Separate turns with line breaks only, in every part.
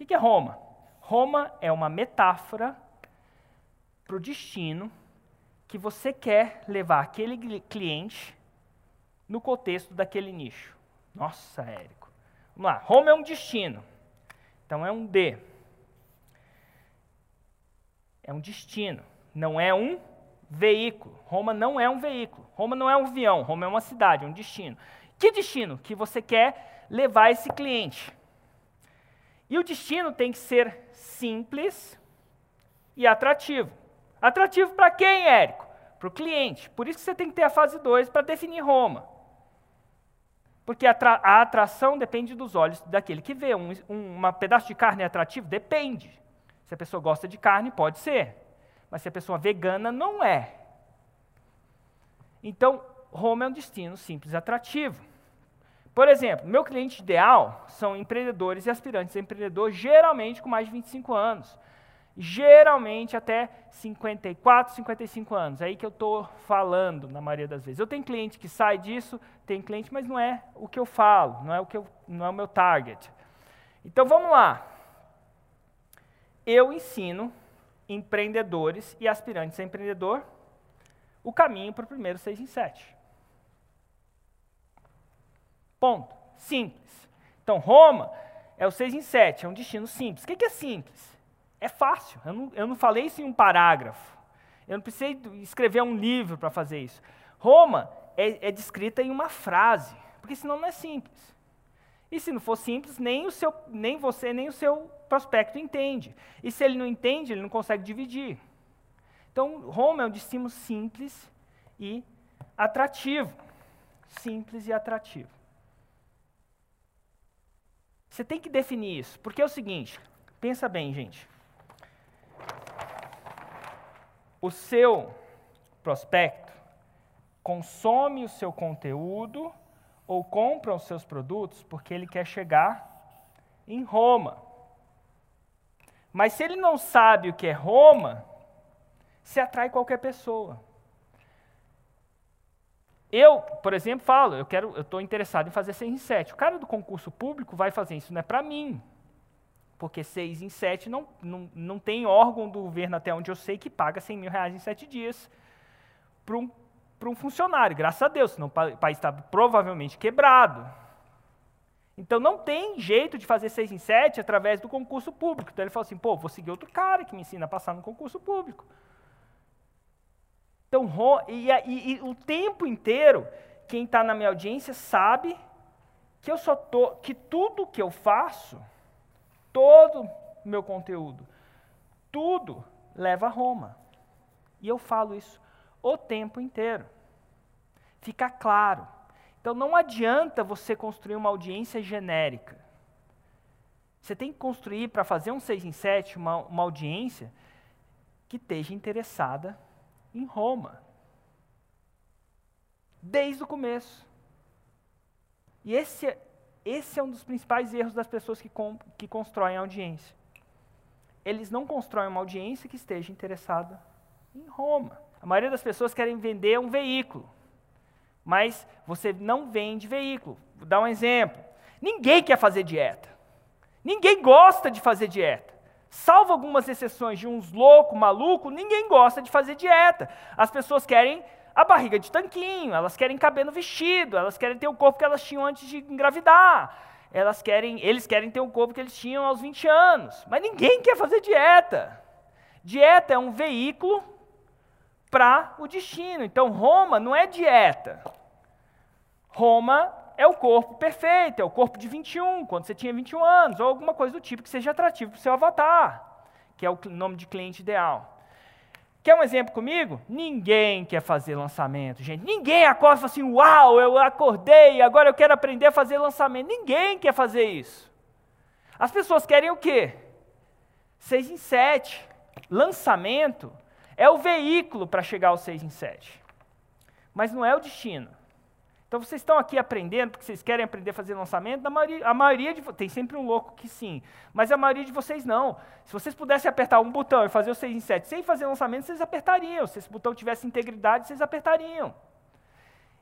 O que é Roma? Roma é uma metáfora para o destino que você quer levar aquele cliente no contexto daquele nicho. Nossa, Érico. Vamos lá. Roma é um destino. Então é um D. É um destino, não é um veículo. Roma não é um veículo. Roma não é um avião. Roma é uma cidade, é um destino. Que destino que você quer levar esse cliente? E o destino tem que ser simples e atrativo. Atrativo para quem, Érico? Para o cliente. Por isso que você tem que ter a fase 2 para definir Roma. Porque a, a, atração depende dos olhos daquele que vê. Um, um pedaço de carne é atrativo? Depende. Se a pessoa gosta de carne, pode ser. Mas se a pessoa é vegana, não é. Então, Roma é um destino simples e atrativo. Por exemplo, meu cliente ideal são empreendedores e aspirantes a empreendedor, geralmente com mais de 25 anos geralmente até 54, 55 anos. É aí que eu estou falando, na maioria das vezes. Eu tenho cliente que sai disso, tem cliente, mas não é o que eu falo, não é o, que eu, não é o meu target. Então vamos lá. Eu ensino empreendedores e aspirantes a empreendedor o caminho para o primeiro 6 em 7. Ponto. Simples. Então, Roma é o 6 em 7, é um destino simples. O que é simples? É fácil. Eu não, eu não falei isso em um parágrafo. Eu não precisei escrever um livro para fazer isso. Roma é, é descrita em uma frase, porque senão não é simples. E se não for simples, nem, o seu, nem você, nem o seu prospecto entende. E se ele não entende, ele não consegue dividir. Então, Roma é um destino simples e atrativo. Simples e atrativo. Você tem que definir isso, porque é o seguinte, pensa bem, gente o seu prospecto consome o seu conteúdo ou compra os seus produtos porque ele quer chegar em Roma. Mas se ele não sabe o que é Roma, se atrai qualquer pessoa. Eu, por exemplo, falo, eu quero, eu estou interessado em fazer 6 em 7. O cara do concurso público vai fazer isso, não é para mim porque seis em sete não, não, não tem órgão do governo, até onde eu sei, que paga 100 mil reais em sete dias para um, um funcionário, graças a Deus, senão o país está provavelmente quebrado. Então não tem jeito de fazer seis em sete através do concurso público. Então ele falou assim, pô, vou seguir outro cara que me ensina a passar no concurso público. Então, e, e, e o tempo inteiro, quem está na minha audiência sabe que eu só tô, que tudo que eu faço todo o meu conteúdo, tudo leva a Roma. E eu falo isso o tempo inteiro. Fica claro. Então não adianta você construir uma audiência genérica. Você tem que construir, para fazer um 6 em 7, uma, uma audiência que esteja interessada em Roma. Desde o começo. E esse esse é um dos principais erros das pessoas que, com, que constroem audiência. Eles não constroem uma audiência que esteja interessada em Roma. A maioria das pessoas querem vender um veículo, mas você não vende veículo. Vou dar um exemplo. Ninguém quer fazer dieta. Ninguém gosta de fazer dieta. Salvo algumas exceções de uns loucos, malucos, ninguém gosta de fazer dieta. As pessoas querem a barriga de tanquinho, elas querem caber no vestido, elas querem ter o corpo que elas tinham antes de engravidar. Elas querem, eles querem ter o corpo que eles tinham aos 20 anos. Mas ninguém quer fazer dieta. Dieta é um veículo para o destino. Então Roma não é dieta. Roma é o corpo perfeito, é o corpo de 21, quando você tinha 21 anos, ou alguma coisa do tipo que seja atrativo para o seu avatar, que é o nome de cliente ideal. Quer um exemplo comigo? Ninguém quer fazer lançamento, gente. Ninguém acorda e fala assim: Uau, eu acordei, agora eu quero aprender a fazer lançamento. Ninguém quer fazer isso. As pessoas querem o quê? Seis em sete. Lançamento é o veículo para chegar ao seis em sete. Mas não é o destino. Então vocês estão aqui aprendendo porque vocês querem aprender a fazer lançamento. A maioria, a maioria de tem sempre um louco que sim, mas a maioria de vocês não. Se vocês pudessem apertar um botão e fazer o 6 em 7 sem fazer lançamento, vocês apertariam. Se esse botão tivesse integridade, vocês apertariam.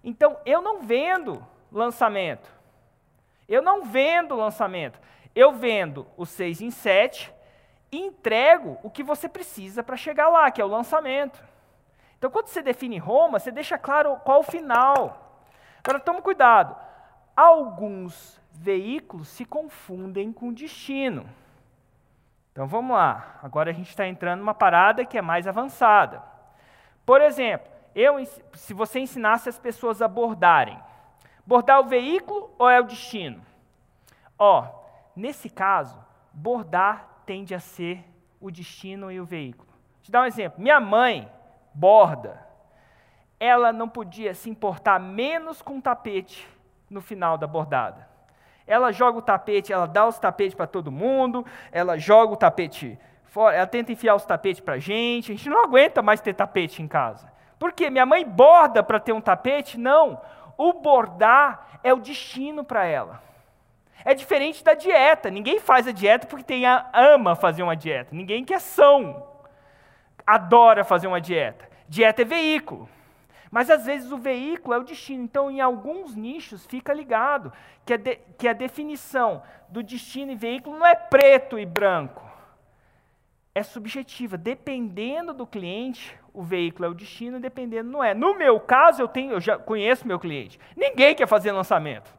Então eu não vendo lançamento. Eu não vendo lançamento. eu vendo o 6 em 7 e entrego o que você precisa para chegar lá, que é o lançamento. Então, quando você define Roma, você deixa claro qual o final. Agora, tome cuidado. Alguns veículos se confundem com destino. Então, vamos lá. Agora a gente está entrando numa parada que é mais avançada. Por exemplo, eu, se você ensinasse as pessoas a bordarem, bordar o veículo ou é o destino? Ó, nesse caso, bordar tende a ser o destino e o veículo. Vou te dar um exemplo. Minha mãe borda. Ela não podia se importar menos com o tapete no final da bordada. Ela joga o tapete, ela dá os tapetes para todo mundo, ela joga o tapete fora, ela tenta enfiar os tapetes para a gente. A gente não aguenta mais ter tapete em casa. Por quê? Minha mãe borda para ter um tapete? Não. O bordar é o destino para ela. É diferente da dieta. Ninguém faz a dieta porque tem a, ama fazer uma dieta. Ninguém que é são adora fazer uma dieta. Dieta é veículo. Mas às vezes o veículo é o destino. Então, em alguns nichos, fica ligado que a, de, que a definição do destino e veículo não é preto e branco. É subjetiva. Dependendo do cliente, o veículo é o destino, dependendo não é. No meu caso, eu tenho, eu já conheço meu cliente. Ninguém quer fazer lançamento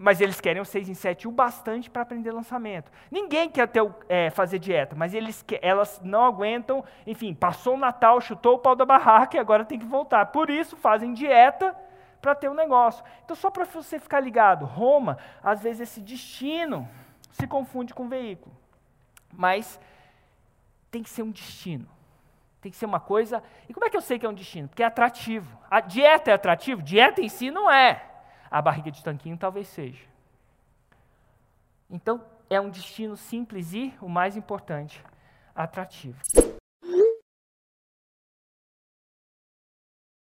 mas eles querem o 6 em 7 o bastante para aprender lançamento. Ninguém quer ter, é, fazer dieta, mas eles, elas não aguentam, enfim, passou o Natal, chutou o pau da barraca e agora tem que voltar. Por isso fazem dieta para ter um negócio. Então, só para você ficar ligado, Roma, às vezes esse destino se confunde com veículo. Mas tem que ser um destino. Tem que ser uma coisa. E como é que eu sei que é um destino? Porque é atrativo. A dieta é atrativo? Dieta em si não é a barriga de tanquinho talvez seja. Então, é um destino simples e, o mais importante, atrativo.